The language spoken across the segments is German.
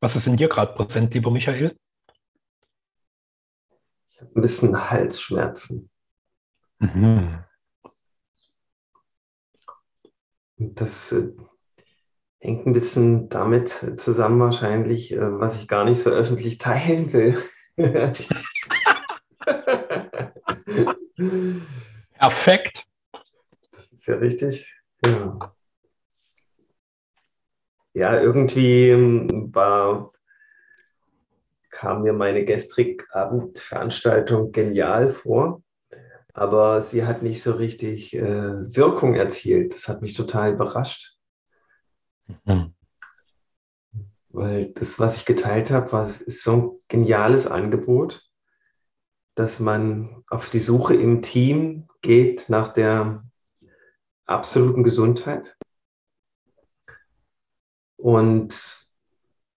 Was ist in dir gerade präsent, lieber Michael? Ich habe ein bisschen Halsschmerzen. Mhm. Das äh, hängt ein bisschen damit zusammen wahrscheinlich, äh, was ich gar nicht so öffentlich teilen will. Perfekt. Das ist ja richtig. Ja, ja irgendwie ähm, war, kam mir meine gestrige Abendveranstaltung genial vor, aber sie hat nicht so richtig äh, Wirkung erzielt. Das hat mich total überrascht. Mhm. Weil das, was ich geteilt habe, war, ist so ein geniales Angebot, dass man auf die Suche im Team geht nach der absoluten Gesundheit. Und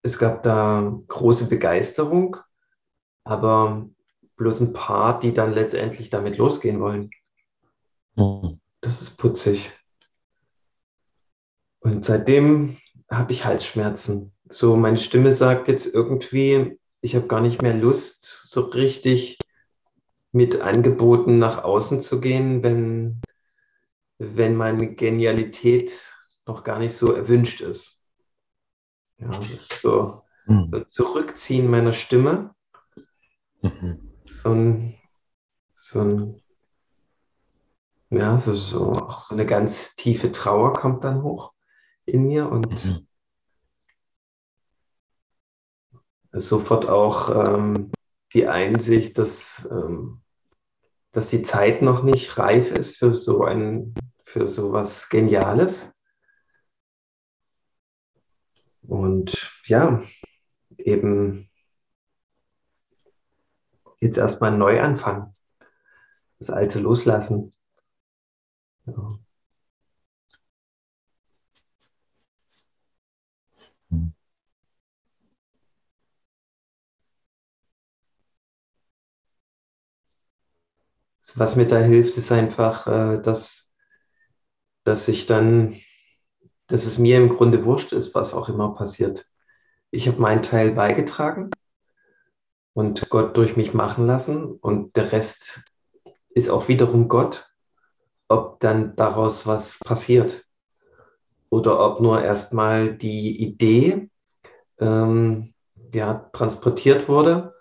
es gab da große Begeisterung, aber bloß ein paar, die dann letztendlich damit losgehen wollen. Mhm. Das ist putzig. Und seitdem habe ich Halsschmerzen. So, meine Stimme sagt jetzt irgendwie, ich habe gar nicht mehr Lust, so richtig mit Angeboten nach außen zu gehen, wenn, wenn meine Genialität noch gar nicht so erwünscht ist. Ja, das ist so, mhm. so Zurückziehen meiner Stimme. Mhm. So ein, so ein, ja, so, so, auch so eine ganz tiefe Trauer kommt dann hoch in mir und mhm. sofort auch ähm, die Einsicht, dass, ähm, dass die Zeit noch nicht reif ist für so ein, für so was Geniales. Und ja, eben jetzt erstmal neu anfangen. Das Alte loslassen. Ja. Was mir da hilft, ist einfach, äh, dass, dass ich dann, dass es mir im Grunde wurscht ist, was auch immer passiert. Ich habe meinen Teil beigetragen und Gott durch mich machen lassen und der Rest ist auch wiederum Gott, ob dann daraus was passiert oder ob nur erstmal die Idee ähm, ja, transportiert wurde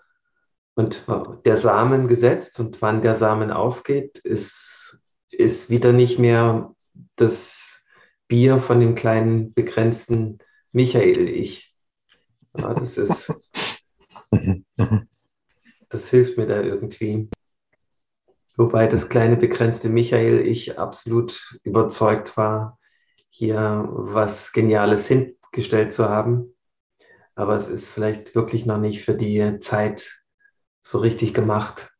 und der Samen gesetzt und wann der Samen aufgeht, ist, ist wieder nicht mehr das Bier von dem kleinen begrenzten Michael-Ich. Ja, das ist, das hilft mir da irgendwie. Wobei das kleine begrenzte Michael-Ich absolut überzeugt war, hier was Geniales hingestellt zu haben. Aber es ist vielleicht wirklich noch nicht für die Zeit so richtig gemacht.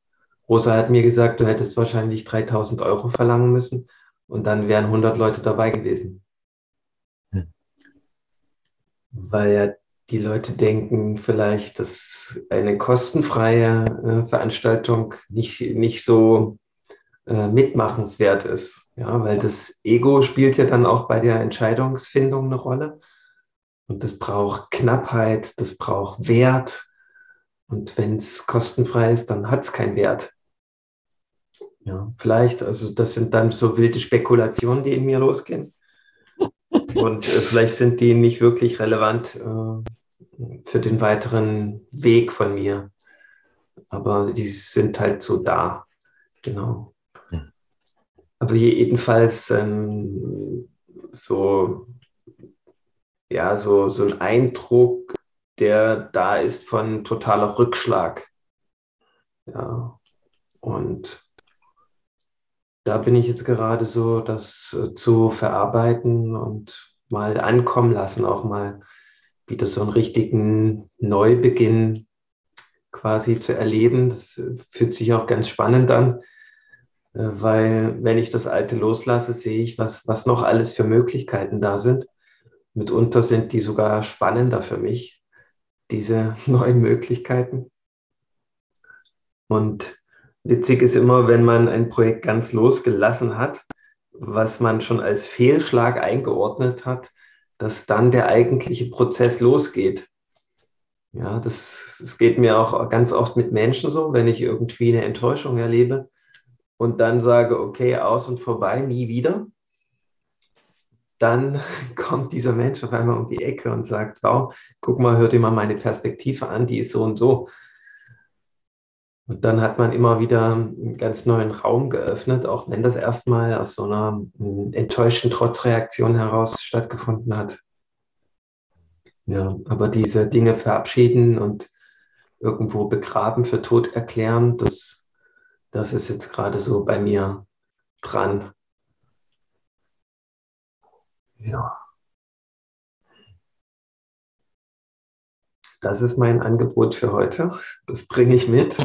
Rosa hat mir gesagt, du hättest wahrscheinlich 3000 Euro verlangen müssen und dann wären 100 Leute dabei gewesen. Weil ja die Leute denken vielleicht, dass eine kostenfreie äh, Veranstaltung nicht, nicht so äh, mitmachenswert ist. Ja, weil das Ego spielt ja dann auch bei der Entscheidungsfindung eine Rolle. Und das braucht Knappheit, das braucht Wert, und wenn es kostenfrei ist, dann hat es keinen Wert. Ja, vielleicht, also das sind dann so wilde Spekulationen, die in mir losgehen. Und äh, vielleicht sind die nicht wirklich relevant äh, für den weiteren Weg von mir. Aber die sind halt so da. Genau. Aber jedenfalls ähm, so, ja, so, so ein Eindruck der da ist von totaler Rückschlag. Ja, und da bin ich jetzt gerade so, das äh, zu verarbeiten und mal ankommen lassen, auch mal wieder so einen richtigen Neubeginn quasi zu erleben. Das äh, fühlt sich auch ganz spannend an, äh, weil wenn ich das Alte loslasse, sehe ich, was, was noch alles für Möglichkeiten da sind. Mitunter sind die sogar spannender für mich, diese neuen Möglichkeiten. Und witzig ist immer, wenn man ein Projekt ganz losgelassen hat, was man schon als Fehlschlag eingeordnet hat, dass dann der eigentliche Prozess losgeht. Ja, das, das geht mir auch ganz oft mit Menschen so, wenn ich irgendwie eine Enttäuschung erlebe und dann sage, okay, aus und vorbei, nie wieder. Dann kommt dieser Mensch auf einmal um die Ecke und sagt, wow, guck mal, hör dir mal meine Perspektive an, die ist so und so. Und dann hat man immer wieder einen ganz neuen Raum geöffnet, auch wenn das erstmal aus so einer hm, enttäuschten Trotzreaktion heraus stattgefunden hat. Ja, aber diese Dinge verabschieden und irgendwo begraben, für tot erklären, das, das ist jetzt gerade so bei mir dran. Ja. Das ist mein Angebot für heute. Das bringe ich mit.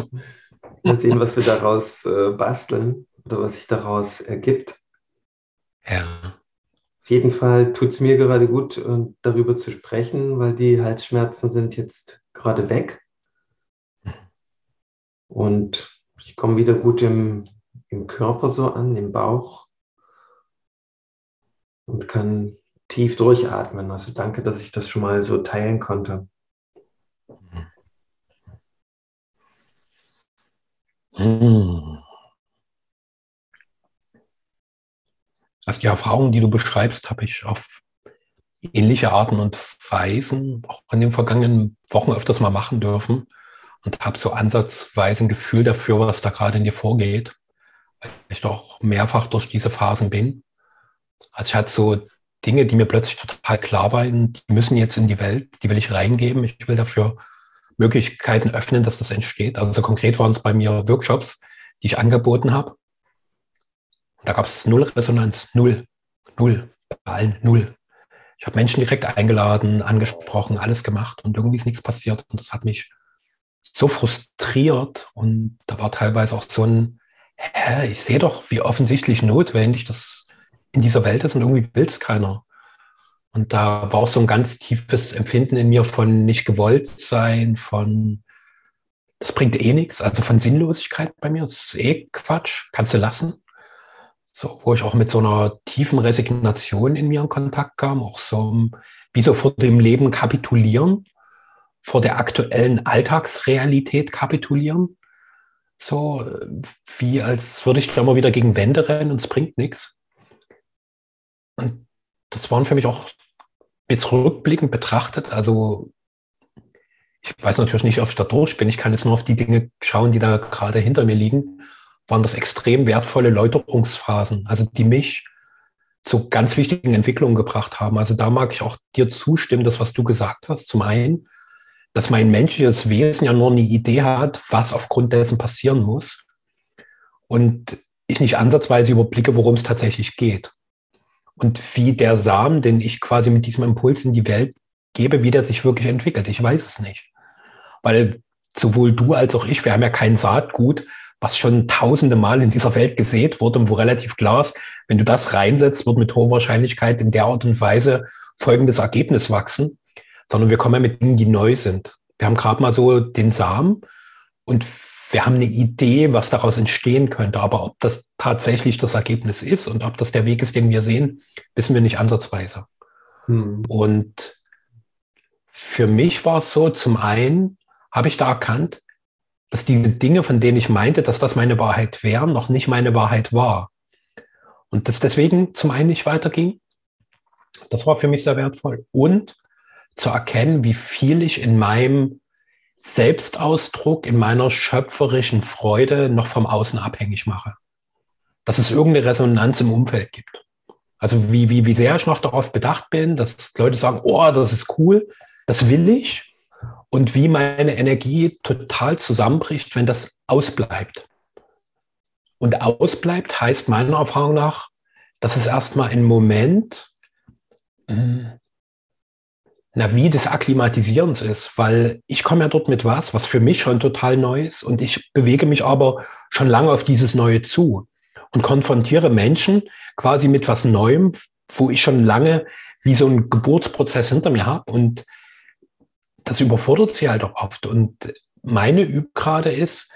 Mal sehen, was wir daraus äh, basteln oder was sich daraus ergibt. Ja. Auf jeden Fall tut es mir gerade gut, darüber zu sprechen, weil die Halsschmerzen sind jetzt gerade weg. Und ich komme wieder gut im, im Körper so an, im Bauch und kann tief durchatmen. Also danke, dass ich das schon mal so teilen konnte. Hm. Also die Erfahrungen, die du beschreibst, habe ich auf ähnliche Arten und Weisen auch in den vergangenen Wochen öfters mal machen dürfen und habe so ansatzweise ein Gefühl dafür, was da gerade in dir vorgeht, weil ich doch mehrfach durch diese Phasen bin. Also ich hatte so Dinge, die mir plötzlich total klar waren, die müssen jetzt in die Welt, die will ich reingeben. Ich will dafür Möglichkeiten öffnen, dass das entsteht. Also konkret waren es bei mir Workshops, die ich angeboten habe. Da gab es null Resonanz, null, null, bei allen null. Ich habe Menschen direkt eingeladen, angesprochen, alles gemacht und irgendwie ist nichts passiert. Und das hat mich so frustriert und da war teilweise auch so ein, hä, ich sehe doch, wie offensichtlich notwendig das in dieser Welt ist und irgendwie will es keiner. Und da war auch so ein ganz tiefes Empfinden in mir von nicht gewollt sein, von das bringt eh nichts, also von Sinnlosigkeit bei mir, das ist eh Quatsch, kannst du lassen. So, wo ich auch mit so einer tiefen Resignation in mir in Kontakt kam, auch so wie so vor dem Leben kapitulieren, vor der aktuellen Alltagsrealität kapitulieren. So wie als würde ich da mal wieder gegen Wände rennen und es bringt nichts. Und das waren für mich auch jetzt rückblickend betrachtet, also ich weiß natürlich nicht, ob ich da durch bin. Ich kann jetzt nur auf die Dinge schauen, die da gerade hinter mir liegen. Waren das extrem wertvolle Läuterungsphasen, also die mich zu ganz wichtigen Entwicklungen gebracht haben. Also da mag ich auch dir zustimmen, das, was du gesagt hast. Zum einen, dass mein menschliches Wesen ja nur eine Idee hat, was aufgrund dessen passieren muss. Und ich nicht ansatzweise überblicke, worum es tatsächlich geht und wie der Samen, den ich quasi mit diesem Impuls in die Welt gebe, wie der sich wirklich entwickelt. Ich weiß es nicht. Weil sowohl du als auch ich, wir haben ja kein Saatgut, was schon tausende Mal in dieser Welt gesät wurde und wo relativ klar ist, wenn du das reinsetzt, wird mit hoher Wahrscheinlichkeit in der Art und Weise folgendes Ergebnis wachsen, sondern wir kommen ja mit Dingen, die neu sind. Wir haben gerade mal so den Samen und wir haben eine Idee, was daraus entstehen könnte. Aber ob das tatsächlich das Ergebnis ist und ob das der Weg ist, den wir sehen, wissen wir nicht ansatzweise. Hm. Und für mich war es so, zum einen habe ich da erkannt, dass diese Dinge, von denen ich meinte, dass das meine Wahrheit wären, noch nicht meine Wahrheit war. Und das deswegen zum einen nicht weiterging. Das war für mich sehr wertvoll. Und zu erkennen, wie viel ich in meinem Selbstausdruck in meiner schöpferischen Freude noch vom Außen abhängig mache. Dass es irgendeine Resonanz im Umfeld gibt. Also wie, wie, wie sehr ich noch darauf bedacht bin, dass Leute sagen, oh, das ist cool, das will ich. Und wie meine Energie total zusammenbricht, wenn das ausbleibt. Und ausbleibt heißt meiner Erfahrung nach, dass es erstmal einen Moment na, wie des Akklimatisierens ist, weil ich komme ja dort mit was, was für mich schon total neu ist und ich bewege mich aber schon lange auf dieses Neue zu und konfrontiere Menschen quasi mit was Neuem, wo ich schon lange wie so einen Geburtsprozess hinter mir habe und das überfordert sie halt auch oft und meine Üb gerade ist,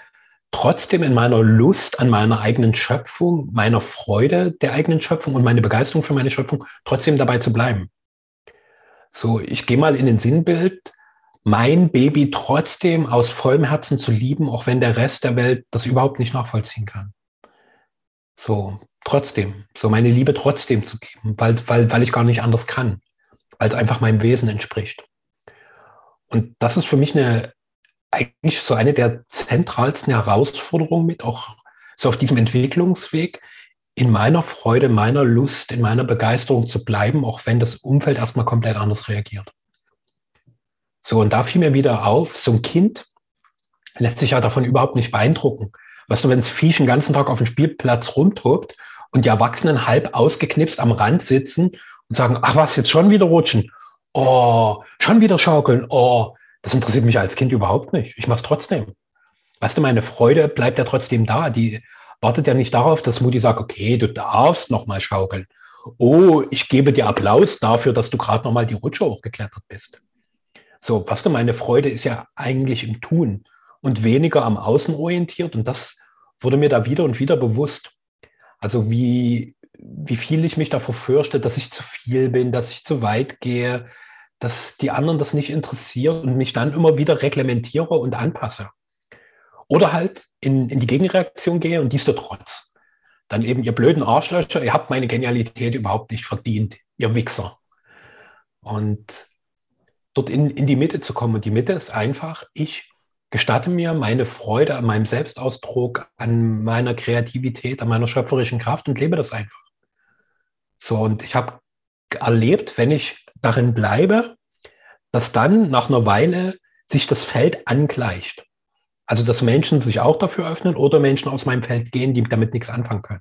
trotzdem in meiner Lust an meiner eigenen Schöpfung, meiner Freude der eigenen Schöpfung und meine Begeisterung für meine Schöpfung, trotzdem dabei zu bleiben. So, ich gehe mal in den Sinnbild, mein Baby trotzdem aus vollem Herzen zu lieben, auch wenn der Rest der Welt das überhaupt nicht nachvollziehen kann. So, trotzdem, so meine Liebe trotzdem zu geben, weil, weil, weil ich gar nicht anders kann, weil es einfach meinem Wesen entspricht. Und das ist für mich eine, eigentlich so eine der zentralsten Herausforderungen mit, auch so auf diesem Entwicklungsweg, in meiner Freude, meiner Lust, in meiner Begeisterung zu bleiben, auch wenn das Umfeld erstmal komplett anders reagiert. So, und da fiel mir wieder auf, so ein Kind lässt sich ja davon überhaupt nicht beeindrucken. Weißt du, wenn das Viech den ganzen Tag auf dem Spielplatz rumtobt und die Erwachsenen halb ausgeknipst am Rand sitzen und sagen, ach was, jetzt schon wieder rutschen. Oh, schon wieder schaukeln. Oh, das interessiert mich als Kind überhaupt nicht. Ich mache es trotzdem. Weißt du, meine Freude bleibt ja trotzdem da. Die wartet ja nicht darauf, dass Mutti sagt, okay, du darfst noch mal schaukeln. Oh, ich gebe dir Applaus dafür, dass du gerade noch mal die Rutsche hochgeklettert bist. So, weißt du, meine Freude ist ja eigentlich im Tun und weniger am Außen orientiert. Und das wurde mir da wieder und wieder bewusst. Also wie, wie viel ich mich davor fürchte, dass ich zu viel bin, dass ich zu weit gehe, dass die anderen das nicht interessiert und mich dann immer wieder reglementiere und anpasse. Oder halt in, in die Gegenreaktion gehe und dies trotz. Dann eben, ihr blöden Arschlöcher, ihr habt meine Genialität überhaupt nicht verdient, ihr Wichser. Und dort in, in die Mitte zu kommen. Und die Mitte ist einfach, ich gestatte mir meine Freude an meinem Selbstausdruck, an meiner Kreativität, an meiner schöpferischen Kraft und lebe das einfach. So, und ich habe erlebt, wenn ich darin bleibe, dass dann nach einer Weile sich das Feld angleicht. Also, dass Menschen sich auch dafür öffnen oder Menschen aus meinem Feld gehen, die damit nichts anfangen können.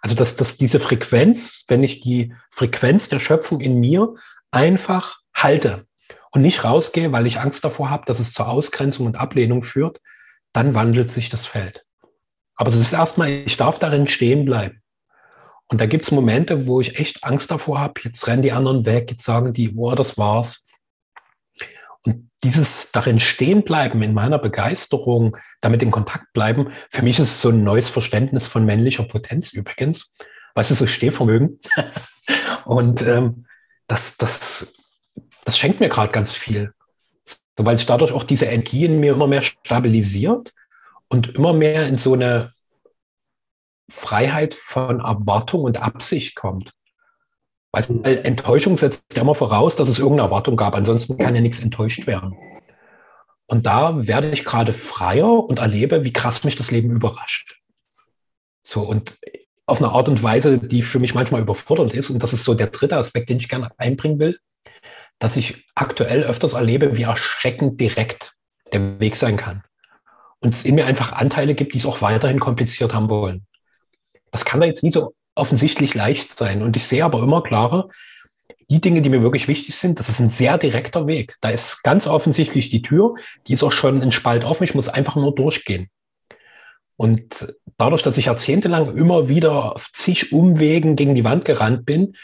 Also, dass, dass diese Frequenz, wenn ich die Frequenz der Schöpfung in mir einfach halte, und nicht rausgehe, weil ich Angst davor habe, dass es zur Ausgrenzung und Ablehnung führt, dann wandelt sich das Feld. Aber es ist erstmal, ich darf darin stehen bleiben. Und da gibt es Momente, wo ich echt Angst davor habe, jetzt rennen die anderen weg, jetzt sagen die, oh, das war's. Und dieses darin stehen bleiben, in meiner Begeisterung, damit in Kontakt bleiben, für mich ist es so ein neues Verständnis von männlicher Potenz übrigens. Was ist so Stehvermögen? Und ähm, das, das das schenkt mir gerade ganz viel. So, weil sich dadurch auch diese Energie in mir immer mehr stabilisiert und immer mehr in so eine Freiheit von Erwartung und Absicht kommt. Weil Enttäuschung setzt ja immer voraus, dass es irgendeine Erwartung gab. Ansonsten kann ja nichts enttäuscht werden. Und da werde ich gerade freier und erlebe, wie krass mich das Leben überrascht. So, und auf eine Art und Weise, die für mich manchmal überfordert ist. Und das ist so der dritte Aspekt, den ich gerne einbringen will dass ich aktuell öfters erlebe, wie erschreckend direkt der Weg sein kann. Und es in mir einfach Anteile gibt, die es auch weiterhin kompliziert haben wollen. Das kann da jetzt nie so offensichtlich leicht sein. Und ich sehe aber immer klarer, die Dinge, die mir wirklich wichtig sind, das ist ein sehr direkter Weg. Da ist ganz offensichtlich die Tür, die ist auch schon ein Spalt offen, ich muss einfach nur durchgehen. Und dadurch, dass ich jahrzehntelang immer wieder auf zig Umwegen gegen die Wand gerannt bin,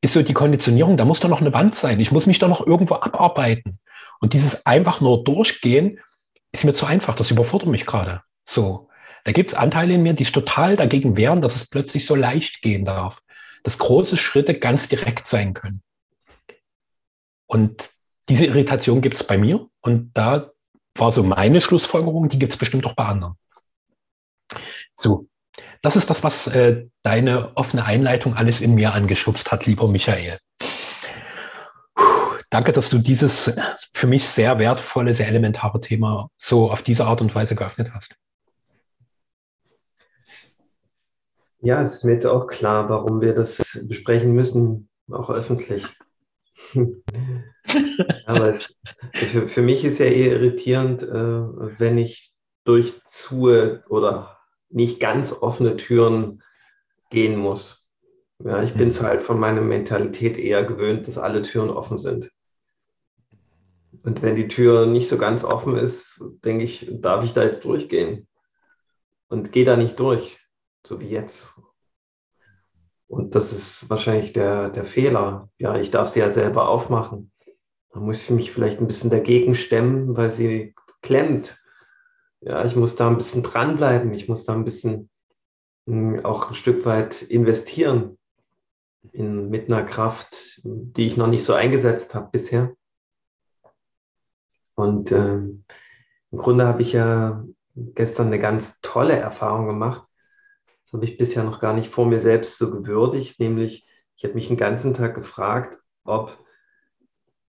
ist so die Konditionierung, da muss doch noch eine Wand sein. Ich muss mich da noch irgendwo abarbeiten. Und dieses einfach nur durchgehen ist mir zu einfach. Das überfordert mich gerade. So. Da gibt es Anteile in mir, die total dagegen wehren, dass es plötzlich so leicht gehen darf. Dass große Schritte ganz direkt sein können. Und diese Irritation gibt es bei mir. Und da war so meine Schlussfolgerung, die gibt es bestimmt auch bei anderen. So, das ist das, was äh, deine offene Einleitung alles in mir angeschubst hat, lieber Michael. Danke, dass du dieses für mich sehr wertvolle, sehr elementare Thema so auf diese Art und Weise geöffnet hast. Ja, es ist mir jetzt auch klar, warum wir das besprechen müssen, auch öffentlich. Aber es, für, für, mich ist ja eher irritierend, äh, wenn ich durchzue oder nicht ganz offene Türen gehen muss. Ja, ich bin es mhm. halt von meiner Mentalität eher gewöhnt, dass alle Türen offen sind. Und wenn die Tür nicht so ganz offen ist, denke ich, darf ich da jetzt durchgehen? Und gehe da nicht durch, so wie jetzt. Und das ist wahrscheinlich der, der Fehler. Ja, ich darf sie ja selber aufmachen. Da muss ich mich vielleicht ein bisschen dagegen stemmen, weil sie klemmt ja, ich muss da ein bisschen dranbleiben, ich muss da ein bisschen mh, hm, auch ein Stück weit investieren in, mit einer Kraft, die ich noch nicht so eingesetzt habe bisher. Und ähm, im Grunde habe ich ja gestern eine ganz tolle Erfahrung gemacht. Habe ich bisher noch gar nicht vor mir selbst so gewürdigt, nämlich ich habe mich den ganzen Tag gefragt, ob,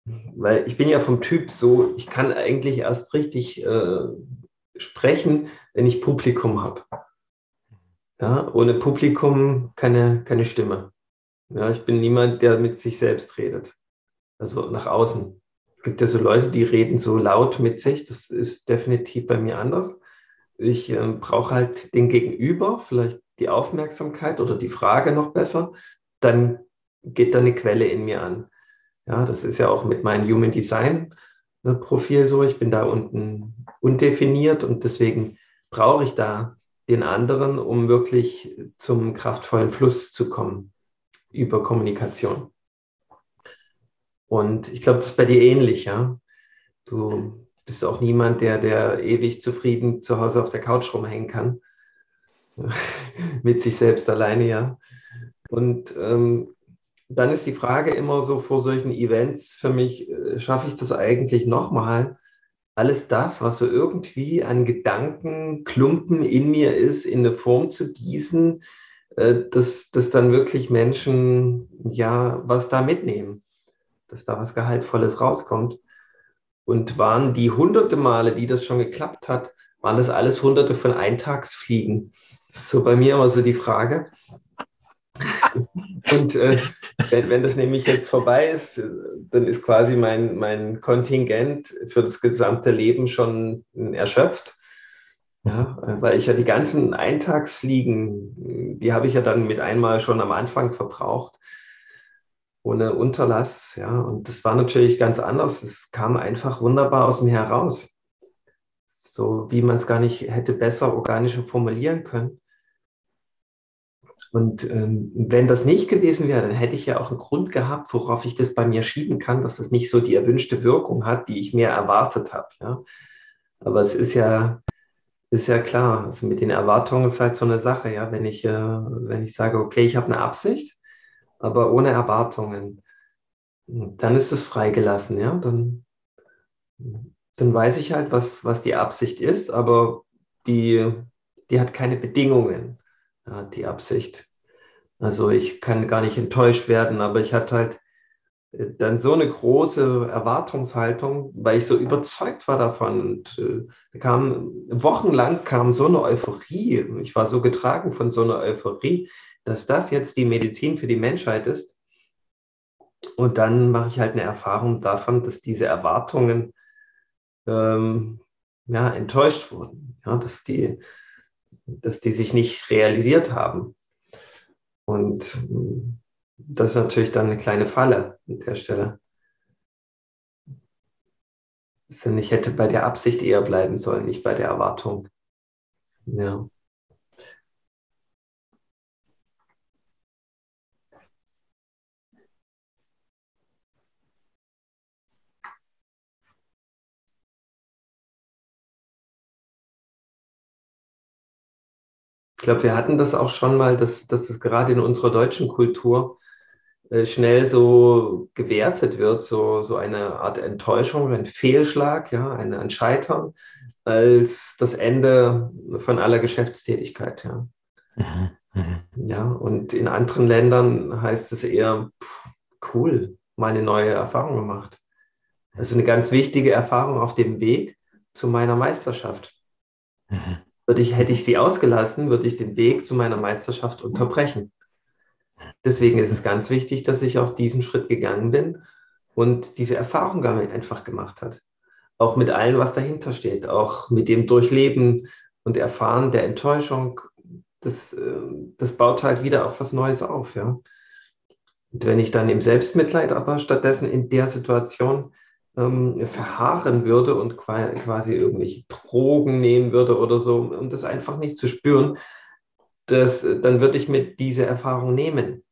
weil ich bin ja vom Typ so, ich kann eigentlich erst richtig äh, sprechen, wenn ich Publikum habe. Ja, ohne Publikum keine, keine Stimme. Ja, ich bin niemand, der mit sich selbst redet. Also nach außen. Es gibt ja so Leute, die reden so laut mit sich. Das ist definitiv bei mir anders. Ich äh, brauche halt den Gegenüber, vielleicht die Aufmerksamkeit oder die Frage noch besser. Dann geht da eine Quelle in mir an. Ja, das ist ja auch mit meinem Human Design äh, Profil so. Ich bin da unten undefiniert und deswegen brauche ich da den anderen, um wirklich zum kraftvollen Fluss zu kommen über Kommunikation. Und ich glaube, das ist bei dir ähnlich, ja. Du bist auch niemand, der, der ewig zufrieden zu Hause auf der Couch rumhängen kann. Mit sich selbst alleine, ja. Und ähm, dann ist die Frage immer so vor solchen Events für mich, äh, schaffe ich das eigentlich nochmal, alles das, was so irgendwie an Gedankenklumpen in mir ist, in eine Form zu gießen, äh, dass, dass dann wirklich Menschen ja was da mitnehmen, dass da was Gehaltvolles rauskommt. Und waren die hunderte Male, die das schon geklappt hat, waren das alles hunderte von Eintagsfliegen? Das ist so bei mir immer so die Frage. Und äh, wenn, wenn, das nämlich jetzt vorbei ist, dann ist quasi mein, mein Kontingent für das gesamte Leben schon erschöpft. Ja, weil ich ja die ganzen Eintagsfliegen, die habe ich ja dann mit einmal schon am Anfang verbraucht, ohne Unterlass. Ja, und das war natürlich ganz anders. Es kam einfach wunderbar aus mir heraus. So wie man es gar nicht hätte besser organischer formulieren können. Und ähm, wenn das nicht gewesen wäre, dann hätte ich ja auch einen Grund gehabt, worauf ich das bei mir schieben kann, dass es nicht so die erwünschte Wirkung hat, die ich mir erwartet habe. Ja? Aber es ist ja, ist ja klar, also mit den Erwartungen ist halt so eine Sache, ja, wenn ich, äh, wenn ich sage, okay, ich habe eine Absicht, aber ohne Erwartungen, dann ist es freigelassen, ja, dann, dann weiß ich halt, was, was die Absicht ist, aber die, die hat keine Bedingungen ja, die Absicht. Also ich kann gar nicht enttäuscht werden, aber ich hatte halt äh, dann so eine große Erwartungshaltung, weil ich so überzeugt war davon. Und äh, kam, wochenlang kam so eine Euphorie. Ich war so getragen von so einer Euphorie, dass das jetzt die Medizin für die Menschheit ist. Und dann mache ich halt eine Erfahrung davon, dass diese Erwartungen ähm, ja, enttäuscht wurden. Ja, dass die dass die sich nicht realisiert haben. Und das ist natürlich dann eine kleine Falle an der Stelle. Ich hätte bei der Absicht eher bleiben sollen, nicht bei der Erwartung. Ja. Glaube, wir hatten das auch schon mal, dass, dass es gerade in unserer deutschen Kultur äh, schnell so gewertet wird, so, so eine Art Enttäuschung, ein Fehlschlag, ja, ein, ein Scheitern als das Ende von aller Geschäftstätigkeit. Ja. Mhm. Mhm. ja, und in anderen Ländern heißt es eher, pff, cool, mal eine neue Erfahrung gemacht. Das ist eine ganz wichtige Erfahrung auf dem Weg zu meiner Meisterschaft. Mhm würde ich, hätte ich sie ausgelassen, würde ich den Weg zu meiner Meisterschaft unterbrechen. Deswegen ist es ganz wichtig, dass ich auch diesen Schritt gegangen bin und diese Erfahrung einfach gemacht hat. Auch mit allem, was dahinter steht, auch mit dem Durchleben und Erfahren der Enttäuschung, das, äh, das baut halt wieder auf was Neues auf. Ja? Und wenn ich dann im Selbstmitleid aber stattdessen in der Situation ähm, verharren würde und quasi irgendwelche Drogen nehmen würde oder so, um das einfach nicht zu spüren, das, dann würde ich mir diese Erfahrung nehmen.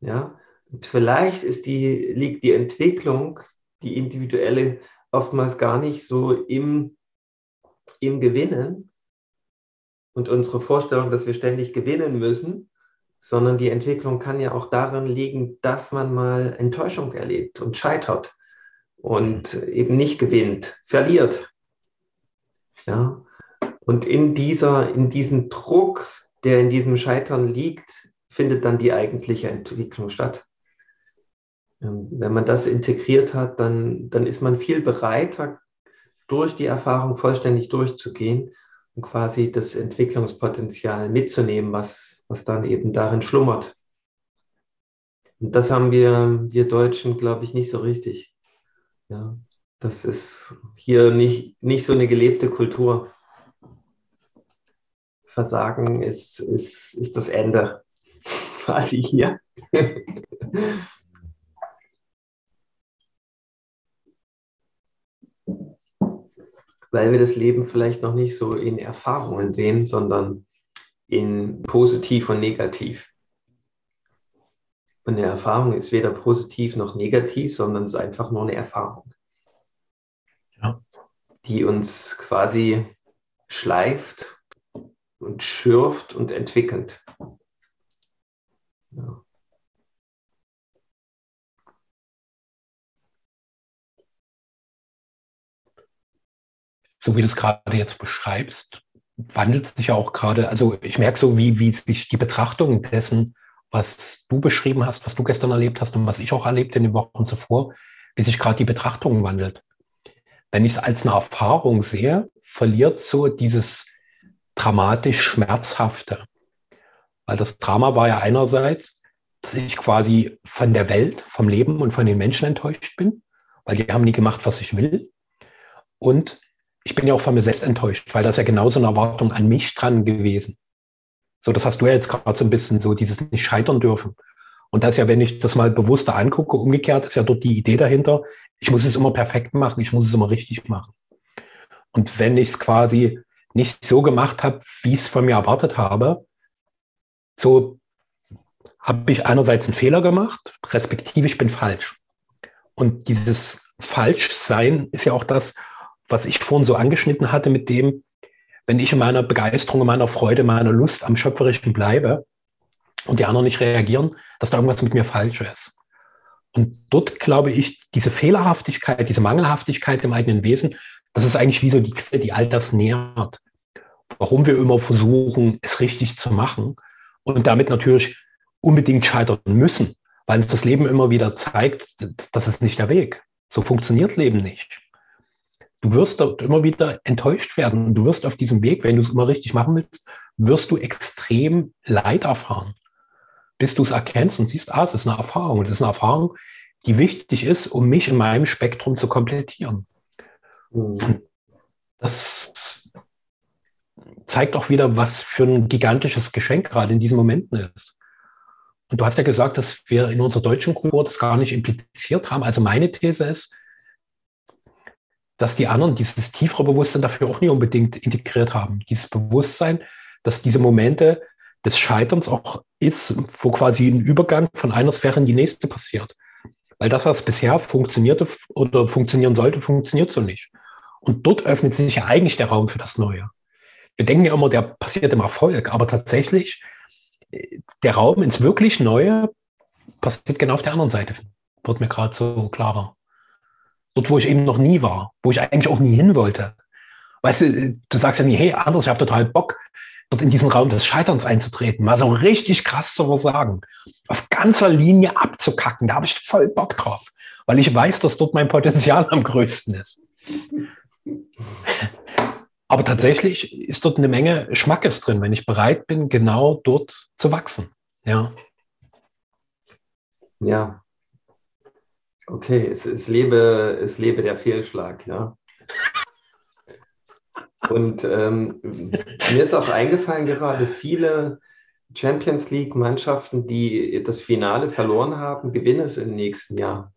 Ja? Und vielleicht ist die, liegt die Entwicklung, die individuelle, oftmals gar nicht so im, im Gewinnen und unsere Vorstellung, dass wir ständig gewinnen müssen, sondern die Entwicklung kann ja auch darin liegen, dass man mal Enttäuschung erlebt und scheitert und eben nicht gewinnt, verliert. Ja? Und in, dieser, in diesem Druck, der in diesem Scheitern liegt, findet dann die eigentliche Entwicklung statt. Ähm, wenn man das integriert hat, dann, dann ist man viel bereiter, durch die Erfahrung vollständig durchzugehen und quasi das Entwicklungspotenzial mitzunehmen, was, was dann eben darin schlummert. Und das haben wir, wir Deutschen, glaube ich, nicht so richtig. Ja, das ist hier nicht, nicht so eine gelebte Kultur. Versagen ist, ist, ist das Ende. Quasi hier. Weil wir das Leben vielleicht noch nicht so in Erfahrungen sehen, sondern in positiv und negativ. Und eine Erfahrung ist weder positiv noch negativ, sondern es ist einfach nur eine Erfahrung, ja. die uns quasi schleift und schürft und entwickelt. Ja. So wie du es gerade jetzt beschreibst, wandelt es sich ja auch gerade, also ich merke so, wie, wie sich die Betrachtung dessen was du beschrieben hast, was du gestern erlebt hast und was ich auch erlebt in den Wochen zuvor, wie sich gerade die Betrachtung wandelt. Wenn ich es als eine Erfahrung sehe, verliert so dieses dramatisch Schmerzhafte. Weil das Drama war ja einerseits, dass ich quasi von der Welt, vom Leben und von den Menschen enttäuscht bin, weil die haben nie gemacht, was ich will. Und ich bin ja auch von mir selbst enttäuscht, weil das ja genauso eine Erwartung an mich dran gewesen. So, das hast du ja jetzt gerade so ein bisschen so dieses nicht scheitern dürfen. Und das ja, wenn ich das mal bewusster angucke, umgekehrt ist ja dort die Idee dahinter, ich muss es immer perfekt machen, ich muss es immer richtig machen. Und wenn ich es quasi nicht so gemacht habe, wie ich es von mir erwartet habe, so habe ich einerseits einen Fehler gemacht, respektive ich bin falsch. Und dieses Falschsein ist ja auch das, was ich vorhin so angeschnitten hatte mit dem, wenn ich in meiner Begeisterung, in meiner Freude, meiner Lust am Schöpferischen bleibe und die anderen nicht reagieren, dass da irgendwas mit mir falsch ist. Und dort glaube ich, diese Fehlerhaftigkeit, diese Mangelhaftigkeit im eigenen Wesen, das ist eigentlich wie so die Quelle, die all das nährt. Warum wir immer versuchen, es richtig zu machen und damit natürlich unbedingt scheitern müssen, weil uns das Leben immer wieder zeigt, das ist nicht der Weg. So funktioniert Leben nicht du wirst dort immer wieder enttäuscht werden. Du wirst auf diesem Weg, wenn du es immer richtig machen willst, wirst du extrem Leid erfahren, bis du es erkennst und siehst, ah, es ist eine Erfahrung. Es ist eine Erfahrung, die wichtig ist, um mich in meinem Spektrum zu komplettieren. Mhm. Das zeigt auch wieder, was für ein gigantisches Geschenk gerade in diesen Momenten ist. Und du hast ja gesagt, dass wir in unserer deutschen Kultur das gar nicht impliziert haben. Also meine These ist, dass die anderen dieses tiefere Bewusstsein dafür auch nicht unbedingt integriert haben. Dieses Bewusstsein, dass diese Momente des Scheiterns auch ist, wo quasi ein Übergang von einer Sphäre in die nächste passiert. Weil das, was bisher funktionierte oder funktionieren sollte, funktioniert so nicht. Und dort öffnet sich ja eigentlich der Raum für das Neue. Wir denken ja immer, der passiert im Erfolg, aber tatsächlich, äh, der Raum ins wirklich Neue passiert genau auf der anderen Seite. Wird mir gerade so klarer. Dort, wo ich eben noch nie war, wo ich eigentlich auch nie hin wollte. Weißt du, du sagst ja nie, hey, anders, ich habe total Bock, dort in diesen Raum des Scheiterns einzutreten, mal so richtig krass zu versagen, auf ganzer Linie abzukacken, da habe ich voll Bock drauf, weil ich weiß, dass dort mein Potenzial am größten ist. Aber tatsächlich ist dort eine Menge Schmackes drin, wenn ich bereit bin, genau dort zu wachsen. Ja. Ja, Okay, es, es, lebe, es lebe der Fehlschlag, ja. Und ähm, mir ist auch eingefallen, gerade viele Champions League-Mannschaften, die das Finale verloren haben, gewinnen es im nächsten Jahr.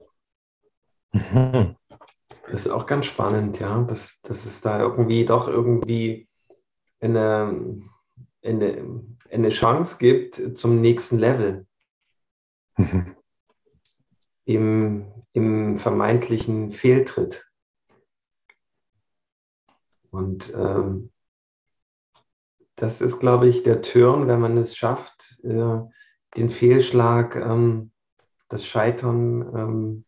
Mhm. Das ist auch ganz spannend, ja, dass, dass es da irgendwie doch irgendwie eine, eine, eine Chance gibt zum nächsten Level. Mhm. Im, im vermeintlichen Fehltritt. Und ähm, das ist, glaube ich, der Turn, wenn man es schafft, äh, den Fehlschlag, ähm, das Scheitern ähm,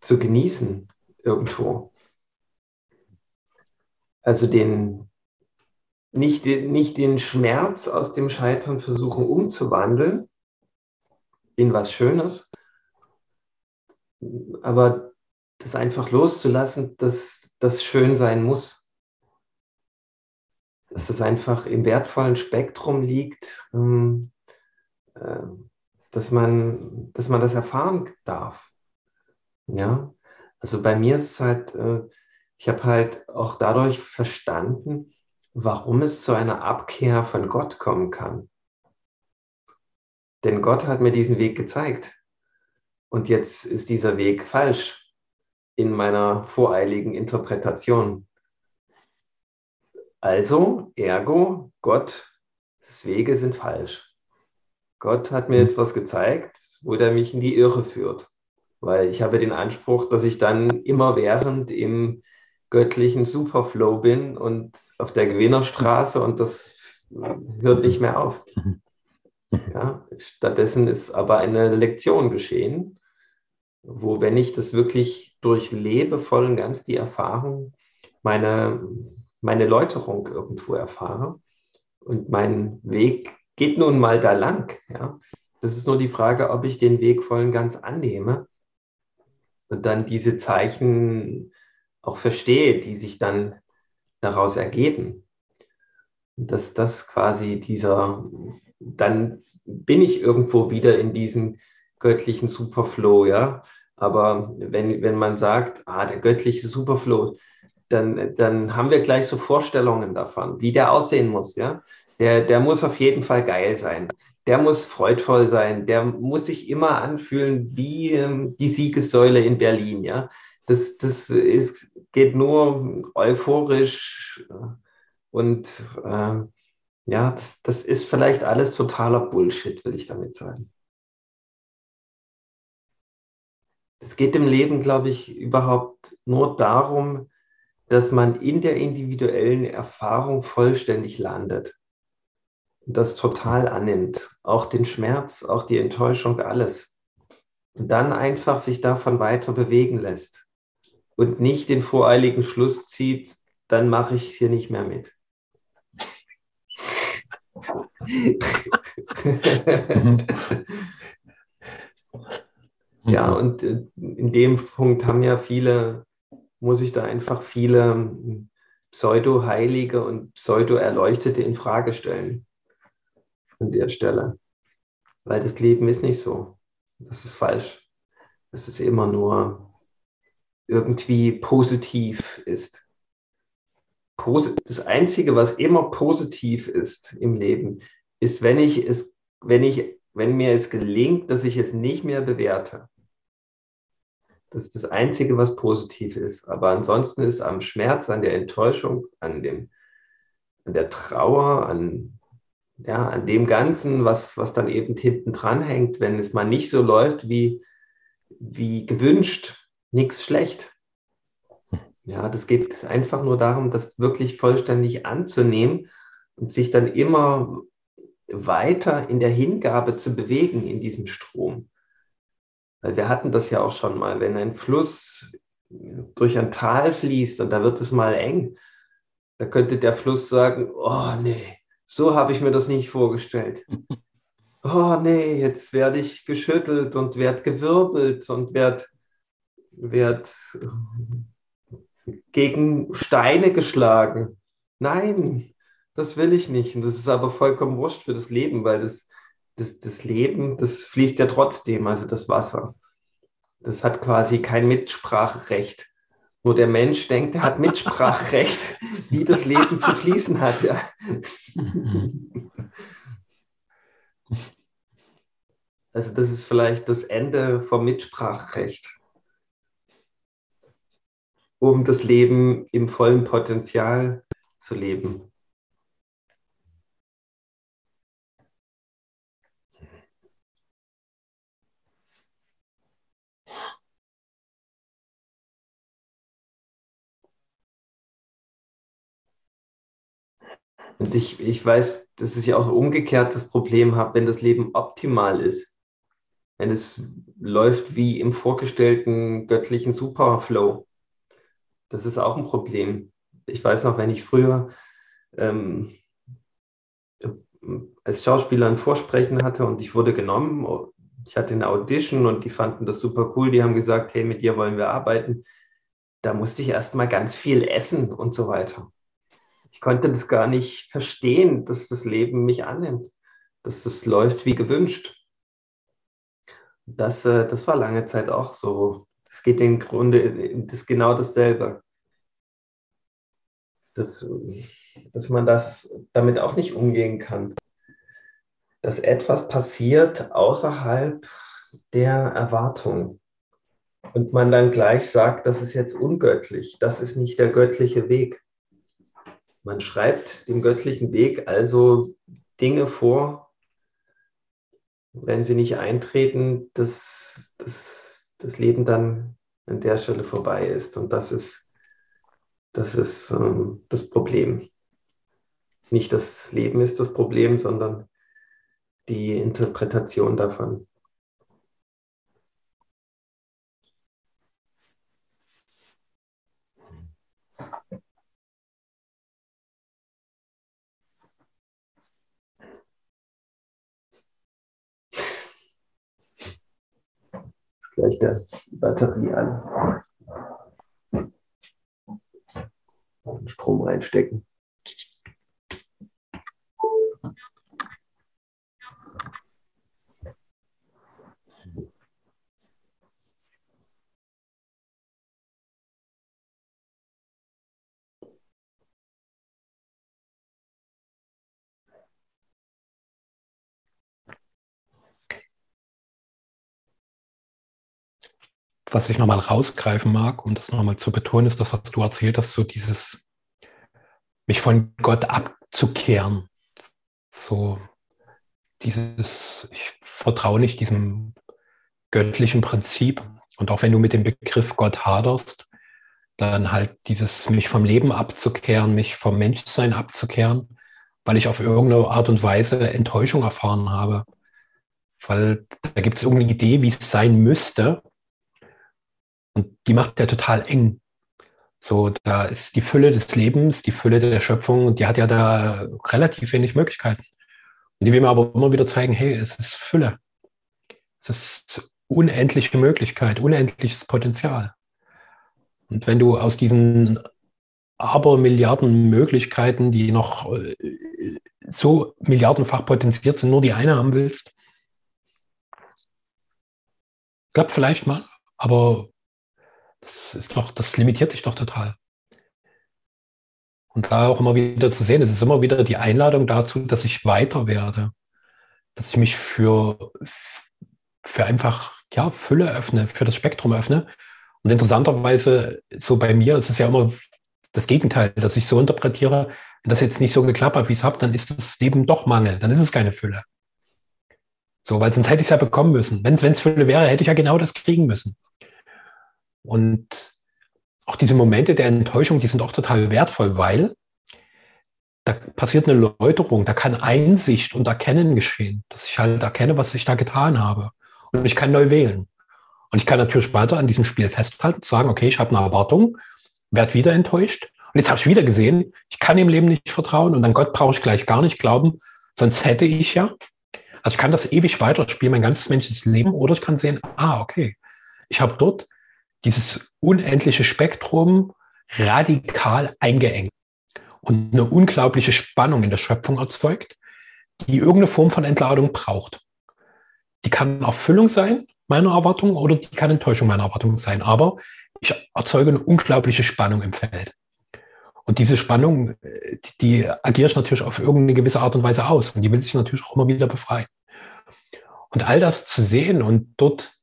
zu genießen irgendwo. Also den, nicht, nicht den Schmerz aus dem Scheitern versuchen umzuwandeln in was Schönes, aber das einfach loszulassen, dass das schön sein muss. Dass es einfach im wertvollen Spektrum liegt, ähm, äh, dass, man, dass man das erfahren darf. Ja, also bei mir ist es halt, äh, ich habe halt auch dadurch verstanden, warum es zu einer Abkehr von Gott kommen kann. Denn Gott hat mir diesen Weg gezeigt. Und jetzt ist dieser Weg falsch in meiner voreiligen Interpretation. Also, ergo, Gottes Wege sind falsch. Gott hat mir jetzt was gezeigt, wo der mich in die Irre führt. Weil ich habe den Anspruch, dass ich dann immer während im göttlichen Superflow bin und auf der Gewinnerstraße und das hört nicht mehr auf. Ja, stattdessen ist aber eine Lektion geschehen, wo, wenn ich das wirklich durchlebe, voll und ganz die Erfahrung, meine, meine Läuterung irgendwo erfahre und mein Weg geht nun mal da lang. Ja. Das ist nur die Frage, ob ich den Weg voll und ganz annehme und dann diese Zeichen auch verstehe, die sich dann daraus ergeben. Dass das quasi dieser, dann bin ich irgendwo wieder in diesem göttlichen Superflow, ja. Aber wenn, wenn man sagt, ah, der göttliche Superflow, dann, dann haben wir gleich so Vorstellungen davon, wie der aussehen muss, ja. Der, der muss auf jeden Fall geil sein. Der muss freudvoll sein. Der muss sich immer anfühlen wie ähm, die Siegessäule in Berlin, ja. Das, das ist, geht nur euphorisch und äh, ja, das, das ist vielleicht alles totaler Bullshit, will ich damit sagen. Es geht im Leben, glaube ich, überhaupt nur darum, dass man in der individuellen Erfahrung vollständig landet. Das total annimmt. Auch den Schmerz, auch die Enttäuschung, alles. Und dann einfach sich davon weiter bewegen lässt. Und nicht den voreiligen Schluss zieht, dann mache ich es hier nicht mehr mit. Ja, und äh, in dem Punkt haben ja viele, muss ich da einfach viele hm, Pseudo-Heilige und Pseudo-Erleuchtete in Frage stellen. An der Stelle. Weil das Leben ist nicht so. Das ist falsch. Es ist immer nur irgendwie positiv ist das Einzige, was immer positiv ist im Leben, ist, wenn ich es, wenn ich, wenn mir es gelingt, dass ich es nicht mehr bewerte. Das ist das Einzige, was positiv ist. Aber ansonsten ist am Schmerz, an der Enttäuschung, an dem, an der Trauer, an, ja, an dem Ganzen, was, was dann eben hinten dran hängt, wenn es mal nicht so läuft wie, wie gewünscht, nichts schlecht. Ja, das geht einfach nur darum, das wirklich vollständig anzunehmen und sich dann immer weiter in der Hingabe zu bewegen in diesem Strom. Weil wir hatten das ja auch schon mal, wenn ein Fluss durch ein Tal fließt und da wird es mal eng, da könnte der Fluss sagen, oh nee, so habe ich mir das nicht vorgestellt. Oh nee, jetzt werde ich geschüttelt und werde gewirbelt und werde werd gegen Steine geschlagen. Nein, das will ich nicht. Und das ist aber vollkommen wurscht für das Leben, weil das, das, das Leben, das fließt ja trotzdem, also das Wasser. Das hat quasi kein Mitspracherecht. Nur der Mensch denkt, er hat Mitspracherecht, wie das Leben zu fließen hat. Ja. Also das ist vielleicht das Ende vom Mitspracherecht um das Leben im vollen Potenzial zu leben. Und ich, ich weiß, dass ich auch umgekehrt das Problem habe, wenn das Leben optimal ist. wenn es läuft wie im vorgestellten göttlichen Superflow. Das ist auch ein Problem. Ich weiß noch, wenn ich früher ähm, als Schauspieler ein Vorsprechen hatte und ich wurde genommen, ich hatte eine Audition und die fanden das super cool, die haben gesagt, hey, mit dir wollen wir arbeiten. Da musste ich erst mal ganz viel essen und so weiter. Ich konnte das gar nicht verstehen, dass das Leben mich annimmt, dass das läuft wie gewünscht. Das, äh, das war lange Zeit auch so. Das geht im Grunde, das ist genau dasselbe. Dass, dass man das damit auch nicht umgehen kann. Dass etwas passiert außerhalb der Erwartung. Und man dann gleich sagt, das ist jetzt ungöttlich, das ist nicht der göttliche Weg. Man schreibt dem göttlichen Weg also Dinge vor, wenn sie nicht eintreten, dass, dass das Leben dann an der Stelle vorbei ist. Und das ist, das, ist ähm, das Problem. Nicht das Leben ist das Problem, sondern die Interpretation davon. gleich der Batterie an. Strom reinstecken. Was ich nochmal rausgreifen mag, um das nochmal zu betonen, ist das, was du erzählt hast, so dieses, mich von Gott abzukehren. So dieses, ich vertraue nicht diesem göttlichen Prinzip. Und auch wenn du mit dem Begriff Gott haderst, dann halt dieses, mich vom Leben abzukehren, mich vom Menschsein abzukehren, weil ich auf irgendeine Art und Weise Enttäuschung erfahren habe. Weil da gibt es irgendeine Idee, wie es sein müsste. Und die macht ja total eng. So, da ist die Fülle des Lebens, die Fülle der Schöpfung, die hat ja da relativ wenig Möglichkeiten. Und die will mir aber immer wieder zeigen, hey, es ist Fülle. Es ist unendliche Möglichkeit, unendliches Potenzial. Und wenn du aus diesen aber Milliarden Möglichkeiten, die noch äh, so milliardenfach potenziert sind, nur die eine haben willst, klappt vielleicht mal, aber das ist doch, das limitiert dich doch total. Und da auch immer wieder zu sehen, es ist immer wieder die Einladung dazu, dass ich weiter werde, dass ich mich für, für einfach ja, Fülle öffne, für das Spektrum öffne. Und interessanterweise, so bei mir ist es ja immer das Gegenteil, dass ich so interpretiere, wenn das jetzt nicht so geklappt hat, wie ich es habe, dann ist das Leben doch Mangel, dann ist es keine Fülle. So, weil sonst hätte ich es ja bekommen müssen. Wenn es Fülle wäre, hätte ich ja genau das kriegen müssen. Und auch diese Momente der Enttäuschung, die sind auch total wertvoll, weil da passiert eine Läuterung, da kann Einsicht und Erkennen geschehen, dass ich halt erkenne, was ich da getan habe. Und ich kann neu wählen. Und ich kann natürlich weiter an diesem Spiel festhalten, sagen, okay, ich habe eine Erwartung, werde wieder enttäuscht. Und jetzt habe ich wieder gesehen, ich kann dem Leben nicht vertrauen und an Gott brauche ich gleich gar nicht glauben, sonst hätte ich ja. Also ich kann das ewig weiterspielen, mein ganzes menschliches Leben, oder ich kann sehen, ah, okay, ich habe dort dieses unendliche Spektrum radikal eingeengt und eine unglaubliche Spannung in der Schöpfung erzeugt, die irgendeine Form von Entladung braucht. Die kann Erfüllung sein, meiner Erwartung, oder die kann Enttäuschung meiner Erwartung sein. Aber ich erzeuge eine unglaubliche Spannung im Feld. Und diese Spannung, die, die agiere ich natürlich auf irgendeine gewisse Art und Weise aus. Und die will sich natürlich auch immer wieder befreien. Und all das zu sehen und dort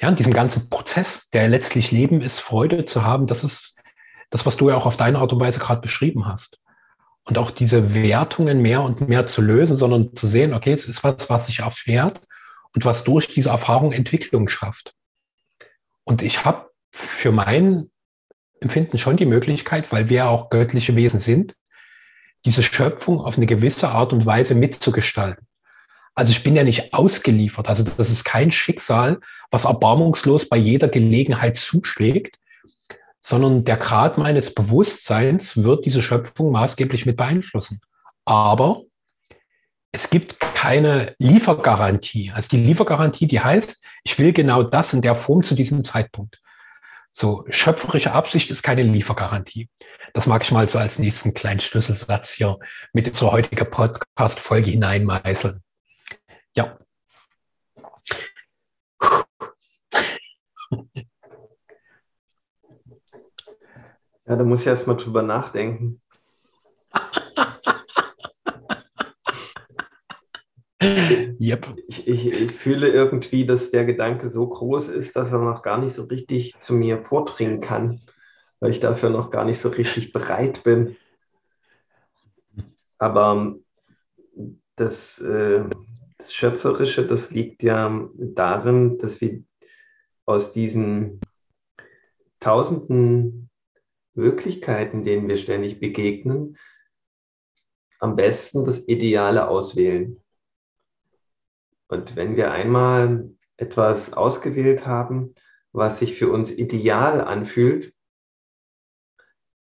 ja, in diesem ganzen Prozess, der letztlich Leben ist, Freude zu haben, das ist das, was du ja auch auf deine Art und Weise gerade beschrieben hast. Und auch diese Wertungen mehr und mehr zu lösen, sondern zu sehen, okay, es ist was, was sich erfährt und was durch diese Erfahrung Entwicklung schafft. Und ich habe für mein Empfinden schon die Möglichkeit, weil wir auch göttliche Wesen sind, diese Schöpfung auf eine gewisse Art und Weise mitzugestalten. Also ich bin ja nicht ausgeliefert. Also das ist kein Schicksal, was erbarmungslos bei jeder Gelegenheit zuschlägt, sondern der Grad meines Bewusstseins wird diese Schöpfung maßgeblich mit beeinflussen. Aber es gibt keine Liefergarantie. Also die Liefergarantie, die heißt, ich will genau das in der Form zu diesem Zeitpunkt. So, schöpferische Absicht ist keine Liefergarantie. Das mag ich mal so als nächsten kleinen Schlüsselsatz hier mit zur heutigen Podcast-Folge hineinmeißeln. Ja. Ja, da muss ich erst mal drüber nachdenken. Yep. Ich, ich, ich, fühle irgendwie, dass der Gedanke so groß ist, dass er noch gar nicht so richtig zu mir vordringen kann, weil ich dafür noch gar nicht so richtig bereit bin. Aber das, äh, das Schöpferische, das liegt ja darin, dass wir aus diesen tausenden Möglichkeiten, denen wir ständig begegnen, am besten das Ideale auswählen. Und wenn wir einmal etwas ausgewählt haben, was sich für uns ideal anfühlt,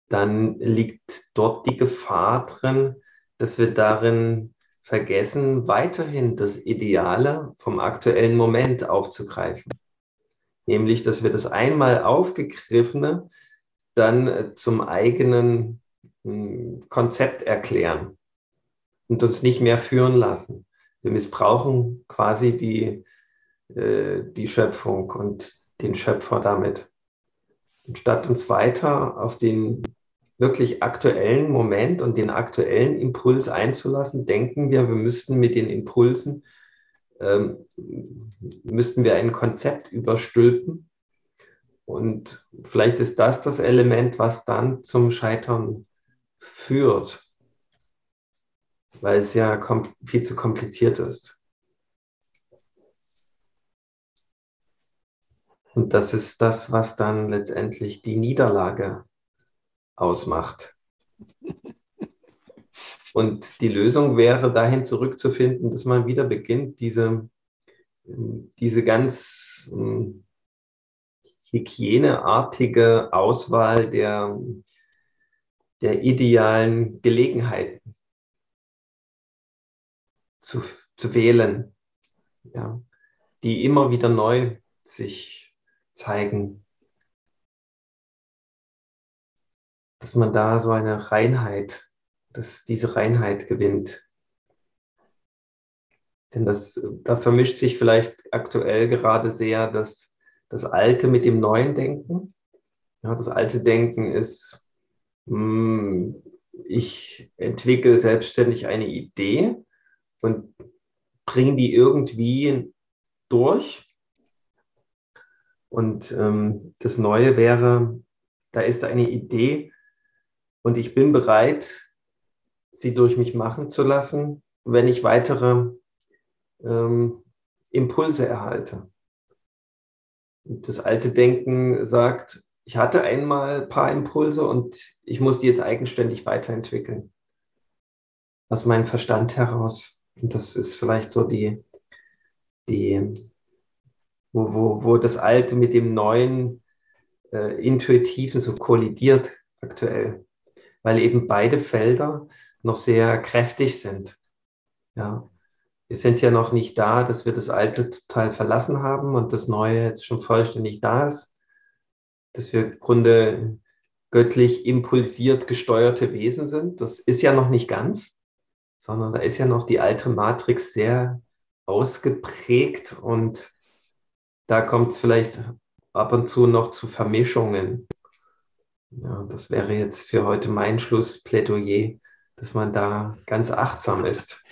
dann liegt dort die Gefahr drin, dass wir darin vergessen, weiterhin das Ideale vom aktuellen Moment aufzugreifen. Nämlich, dass wir das einmal aufgegriffene dann zum eigenen hm, Konzept erklären und uns nicht mehr führen lassen wir missbrauchen quasi die, äh, die Schöpfung und den Schöpfer damit. Statt uns weiter auf den wirklich aktuellen Moment und den aktuellen Impuls einzulassen, denken wir, wir müssten mit den Impulsen, ähm, müssten wir ein Konzept überstülpen. Und vielleicht ist das das Element, was dann zum Scheitern führt weil es ja viel zu kompliziert ist. Und das ist das, was dann letztendlich die Niederlage ausmacht. Und die Lösung wäre dahin zurückzufinden, dass man wieder beginnt, diese, diese ganz hm, hygieneartige Auswahl der, der idealen Gelegenheiten zu, zu wählen, ja, die immer wieder neu sich zeigen. Dass man da so eine Reinheit, dass diese Reinheit gewinnt. Denn das, da vermischt sich vielleicht aktuell gerade sehr das, das Alte mit dem neuen Denken. Ja, das alte Denken ist, hm, ich entwickle selbstständig eine Idee und bringen die irgendwie durch. Und ähm, das Neue wäre, da ist eine Idee und ich bin bereit, sie durch mich machen zu lassen, wenn ich weitere ähm, Impulse erhalte. Das alte Denken sagt, ich hatte einmal ein paar Impulse und ich muss die jetzt eigenständig weiterentwickeln. Aus meinem Verstand heraus. Und das ist vielleicht so die, die wo, wo, wo das Alte mit dem Neuen äh, Intuitiven so kollidiert aktuell, weil eben beide Felder noch sehr kräftig sind. Ja, wir sind ja noch nicht da, dass wir das Alte total verlassen haben und das Neue jetzt schon vollständig da ist, dass wir im Grunde göttlich impulsiert gesteuerte Wesen sind. Das ist ja noch nicht ganz sondern da ist ja noch die alte Matrix sehr ausgeprägt und da kommt es vielleicht ab und zu noch zu Vermischungen. Ja, das wäre jetzt für heute mein Schlussplädoyer, dass man da ganz achtsam ist.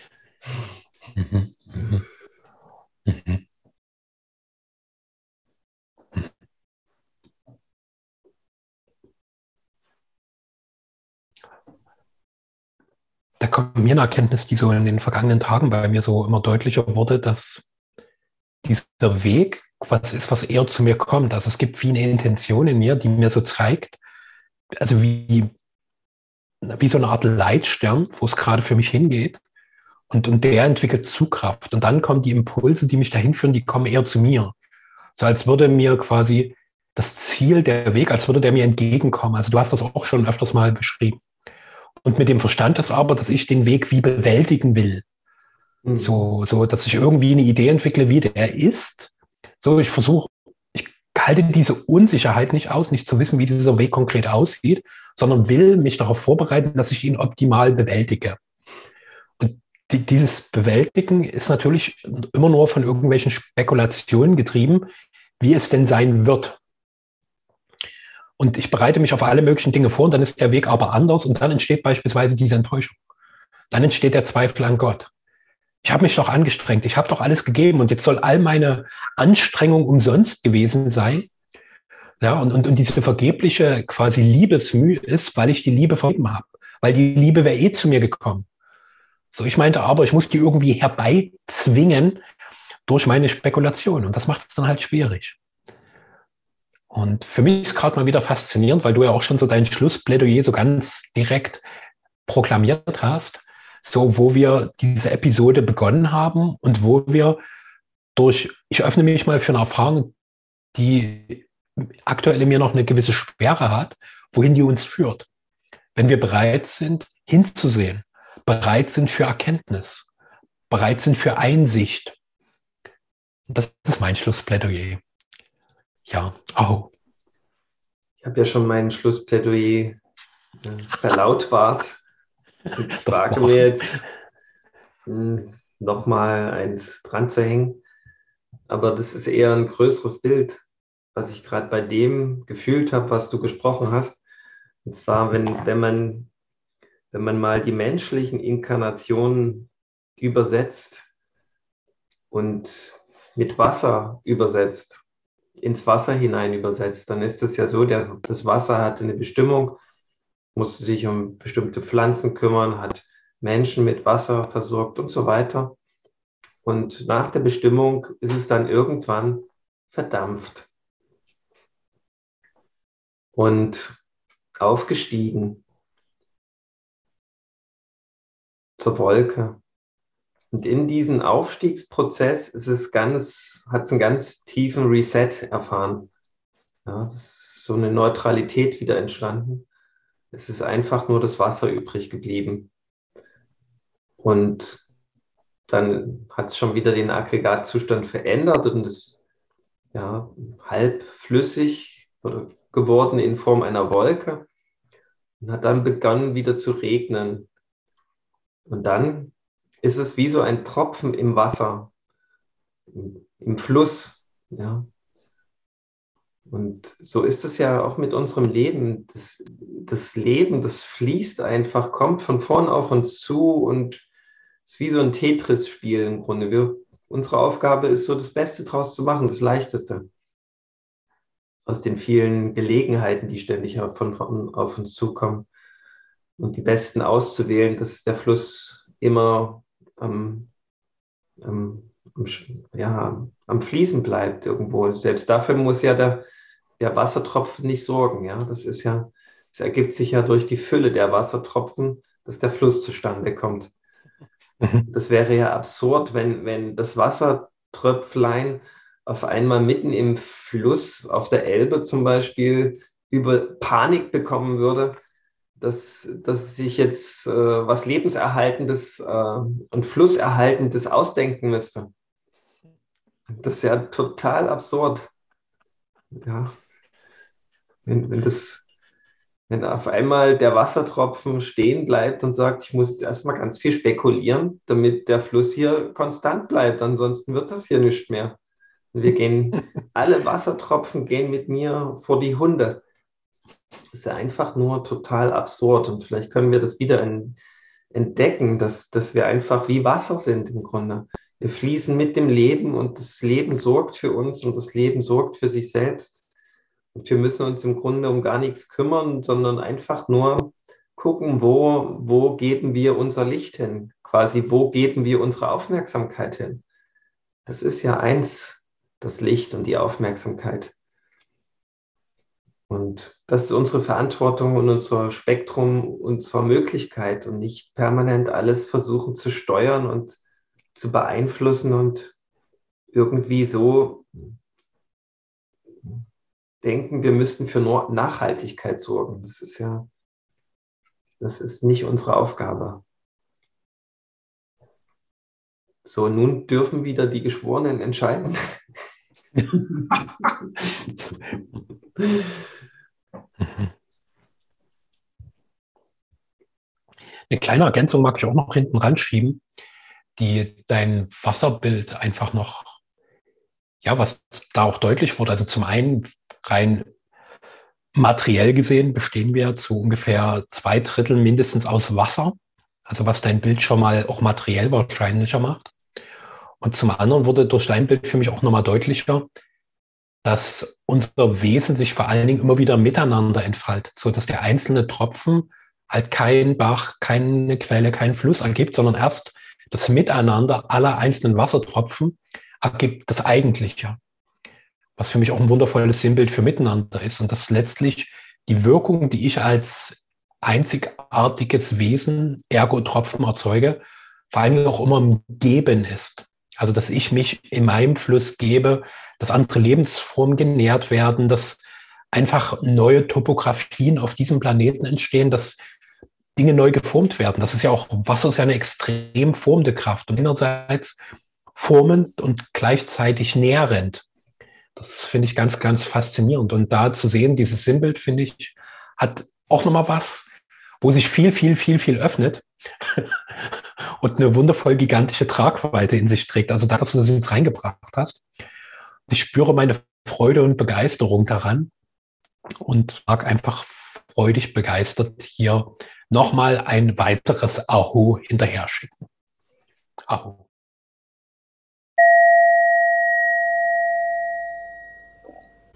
Da kommt mir eine Erkenntnis, die so in den vergangenen Tagen bei mir so immer deutlicher wurde, dass dieser Weg was ist, was eher zu mir kommt. Also es gibt wie eine Intention in mir, die mir so zeigt, also wie, wie so eine Art Leitstern, wo es gerade für mich hingeht. Und, und der entwickelt Zugkraft. Und dann kommen die Impulse, die mich dahin führen, die kommen eher zu mir. So als würde mir quasi das Ziel, der Weg, als würde der mir entgegenkommen. Also du hast das auch schon öfters mal beschrieben. Und mit dem Verstand ist aber, dass ich den Weg wie bewältigen will. Mhm. So, so, dass ich irgendwie eine Idee entwickle, wie der ist. So, ich versuche, halte diese Unsicherheit nicht aus, nicht zu wissen, wie dieser Weg konkret aussieht, sondern will mich darauf vorbereiten, dass ich ihn optimal bewältige. Und die, dieses Bewältigen ist natürlich immer nur von irgendwelchen Spekulationen getrieben, wie es denn sein wird. Und ich bereite mich auf alle möglichen Dinge vor und dann ist der Weg aber anders und dann entsteht beispielsweise diese Enttäuschung. Dann entsteht der Zweifel an Gott. Ich habe mich doch angestrengt, ich habe doch alles gegeben und jetzt soll all meine Anstrengung umsonst gewesen sein. Ja, und, und, und diese vergebliche quasi Liebesmühe ist, weil ich die Liebe vergeben habe. Weil die Liebe wäre eh zu mir gekommen. So, ich meinte aber, ich muss die irgendwie herbeizwingen durch meine Spekulation. Und das macht es dann halt schwierig. Und für mich ist gerade mal wieder faszinierend, weil du ja auch schon so dein Schlussplädoyer so ganz direkt proklamiert hast, so wo wir diese Episode begonnen haben und wo wir durch, ich öffne mich mal für eine Erfahrung, die aktuell in mir noch eine gewisse Sperre hat, wohin die uns führt. Wenn wir bereit sind, hinzusehen, bereit sind für Erkenntnis, bereit sind für Einsicht. Das ist mein Schlussplädoyer. Ja, oh. Ich habe ja schon mein Schlussplädoyer äh, verlautbart. Ich wage mir jetzt hm, nochmal eins dran zu hängen. Aber das ist eher ein größeres Bild, was ich gerade bei dem gefühlt habe, was du gesprochen hast. Und zwar, wenn, wenn, man, wenn man mal die menschlichen Inkarnationen übersetzt und mit Wasser übersetzt, ins Wasser hinein übersetzt, dann ist es ja so, der, das Wasser hat eine Bestimmung, muss sich um bestimmte Pflanzen kümmern, hat Menschen mit Wasser versorgt und so weiter. Und nach der Bestimmung ist es dann irgendwann verdampft und aufgestiegen zur Wolke. Und in diesem Aufstiegsprozess ist es ganz, hat es einen ganz tiefen Reset erfahren. Ja, das ist so eine Neutralität wieder entstanden. Es ist einfach nur das Wasser übrig geblieben. Und dann hat es schon wieder den Aggregatzustand verändert und ist ja, halb flüssig geworden in Form einer Wolke und hat dann begonnen wieder zu regnen. Und dann ist es wie so ein Tropfen im Wasser, im Fluss. Ja. Und so ist es ja auch mit unserem Leben. Das, das Leben, das fließt einfach, kommt von vorn auf uns zu und ist wie so ein Tetris-Spiel im Grunde. Wir, unsere Aufgabe ist so, das Beste draus zu machen, das Leichteste. Aus den vielen Gelegenheiten, die ständig von, von auf uns zukommen. Und die besten auszuwählen, dass der Fluss immer am, am, ja, am Fließen bleibt irgendwo. Selbst dafür muss ja der, der Wassertropfen nicht sorgen. Ja? Das ist ja, es ergibt sich ja durch die Fülle der Wassertropfen, dass der Fluss zustande kommt. Mhm. Das wäre ja absurd, wenn, wenn das Wassertröpflein auf einmal mitten im Fluss, auf der Elbe zum Beispiel, über Panik bekommen würde dass, dass sich jetzt äh, was Lebenserhaltendes äh, und Flusserhaltendes ausdenken müsste. Das ist ja total absurd. Ja. Wenn, wenn, das, wenn auf einmal der Wassertropfen stehen bleibt und sagt, ich muss jetzt erstmal ganz viel spekulieren, damit der Fluss hier konstant bleibt, ansonsten wird das hier nicht mehr. wir gehen, alle Wassertropfen gehen mit mir vor die Hunde ist ja einfach nur total absurd. Und vielleicht können wir das wieder entdecken, dass, dass wir einfach wie Wasser sind im Grunde. Wir fließen mit dem Leben und das Leben sorgt für uns und das Leben sorgt für sich selbst. Und wir müssen uns im Grunde um gar nichts kümmern, sondern einfach nur gucken, wo, wo geben wir unser Licht hin? Quasi, wo geben wir unsere Aufmerksamkeit hin? Das ist ja eins, das Licht und die Aufmerksamkeit. Und das ist unsere Verantwortung und unser Spektrum, unserer Möglichkeit und nicht permanent alles versuchen zu steuern und zu beeinflussen und irgendwie so denken, wir müssten für Nachhaltigkeit sorgen. Das ist ja, das ist nicht unsere Aufgabe. So, nun dürfen wieder die Geschworenen entscheiden. Eine kleine Ergänzung mag ich auch noch hinten ranschieben, die dein Wasserbild einfach noch, ja, was da auch deutlich wurde. Also zum einen rein materiell gesehen bestehen wir zu ungefähr zwei Drittel mindestens aus Wasser. Also was dein Bild schon mal auch materiell wahrscheinlicher macht. Und zum anderen wurde durch dein Bild für mich auch nochmal deutlicher, dass unser Wesen sich vor allen Dingen immer wieder miteinander entfaltet, so dass der einzelne Tropfen halt kein Bach, keine Quelle, keinen Fluss ergibt, sondern erst das Miteinander aller einzelnen Wassertropfen ergibt das Eigentliche. Was für mich auch ein wundervolles Sinnbild für Miteinander ist und das letztlich die Wirkung, die ich als einzigartiges Wesen, ergo Tropfen erzeuge, vor Dingen auch immer im Geben ist. Also, dass ich mich in meinem Fluss gebe, dass andere Lebensformen genährt werden, dass einfach neue Topografien auf diesem Planeten entstehen, dass Dinge neu geformt werden. Das ist ja auch, Wasser ist ja eine extrem formende Kraft und einerseits formend und gleichzeitig nährend. Das finde ich ganz, ganz faszinierend. Und da zu sehen, dieses Sinnbild, finde ich, hat auch nochmal was, wo sich viel, viel, viel, viel öffnet und eine wundervoll gigantische Tragweite in sich trägt. Also da, dass du das jetzt reingebracht hast. Ich spüre meine Freude und Begeisterung daran und mag einfach freudig begeistert hier nochmal ein weiteres Aho hinterher schicken. Aho.